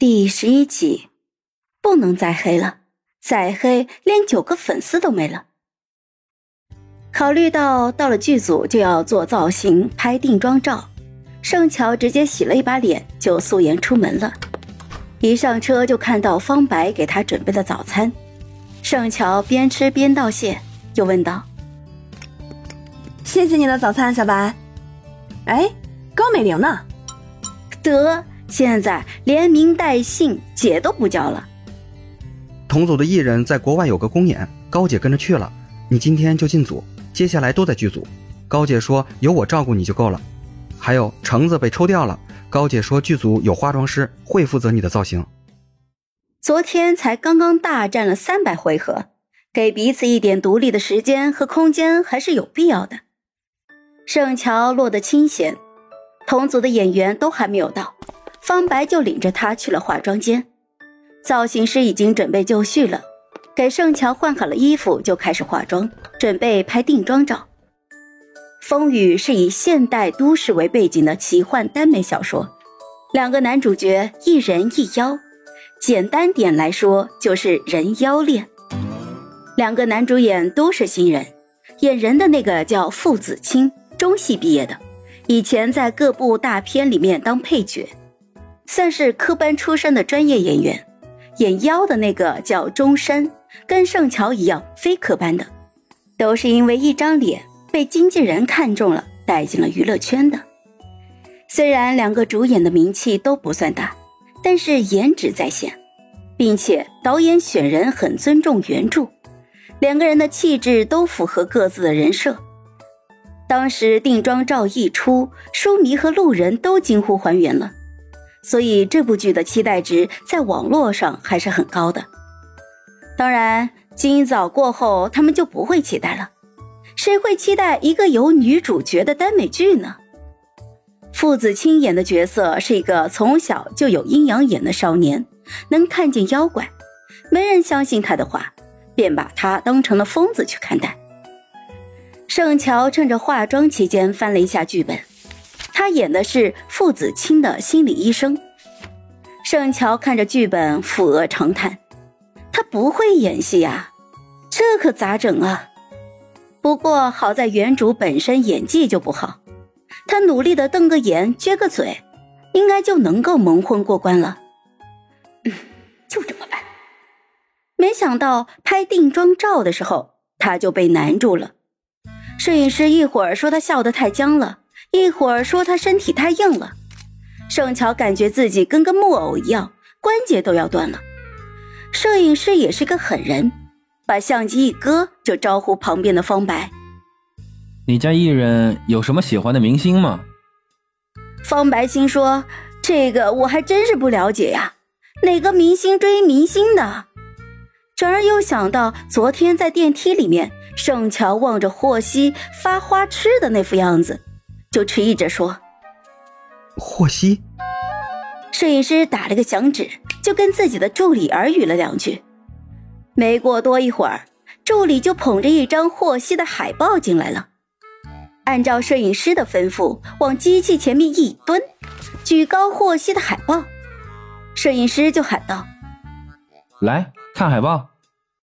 第十一集，不能再黑了，再黑连九个粉丝都没了。考虑到到了剧组就要做造型、拍定妆照，盛乔直接洗了一把脸就素颜出门了。一上车就看到方白给他准备的早餐，盛乔边吃边道谢，又问道：“谢谢你的早餐，小白。哎，高美玲呢？得。”现在连名带姓姐都不叫了。同组的艺人在国外有个公演，高姐跟着去了。你今天就进组，接下来都在剧组。高姐说有我照顾你就够了。还有橙子被抽掉了，高姐说剧组有化妆师会负责你的造型。昨天才刚刚大战了三百回合，给彼此一点独立的时间和空间还是有必要的。盛乔落得清闲，同组的演员都还没有到。方白就领着他去了化妆间，造型师已经准备就绪了，给盛乔换好了衣服，就开始化妆，准备拍定妆照。《风雨》是以现代都市为背景的奇幻耽美小说，两个男主角一人一妖，简单点来说就是人妖恋。两个男主演都是新人，演人的那个叫傅子清，中戏毕业的，以前在各部大片里面当配角。算是科班出身的专业演员，演妖的那个叫钟山，跟盛乔一样非科班的，都是因为一张脸被经纪人看中了，带进了娱乐圈的。虽然两个主演的名气都不算大，但是颜值在线，并且导演选人很尊重原著，两个人的气质都符合各自的人设。当时定妆照一出，书迷和路人都惊呼还原了。所以这部剧的期待值在网络上还是很高的。当然，今早过后，他们就不会期待了。谁会期待一个有女主角的耽美剧呢？傅子清演的角色是一个从小就有阴阳眼的少年，能看见妖怪，没人相信他的话，便把他当成了疯子去看待。盛乔趁着化妆期间翻了一下剧本。他演的是傅子清的心理医生。盛乔看着剧本，抚额长叹：“他不会演戏呀，这可咋整啊？”不过好在原主本身演技就不好，他努力的瞪个眼，撅个嘴，应该就能够蒙混过关了。嗯，就这么办。没想到拍定妆照的时候，他就被难住了。摄影师一会儿说他笑得太僵了。一会儿说他身体太硬了，盛乔感觉自己跟个木偶一样，关节都要断了。摄影师也是个狠人，把相机一搁，就招呼旁边的方白：“你家艺人有什么喜欢的明星吗？”方白心说：“这个我还真是不了解呀，哪个明星追明星的？”转而又想到昨天在电梯里面，盛乔望着霍希发花痴的那副样子。就迟疑着说：“霍希。”摄影师打了个响指，就跟自己的助理耳语了两句。没过多一会儿，助理就捧着一张霍希的海报进来了。按照摄影师的吩咐，往机器前面一蹲，举高霍希的海报。摄影师就喊道：“来看海报。”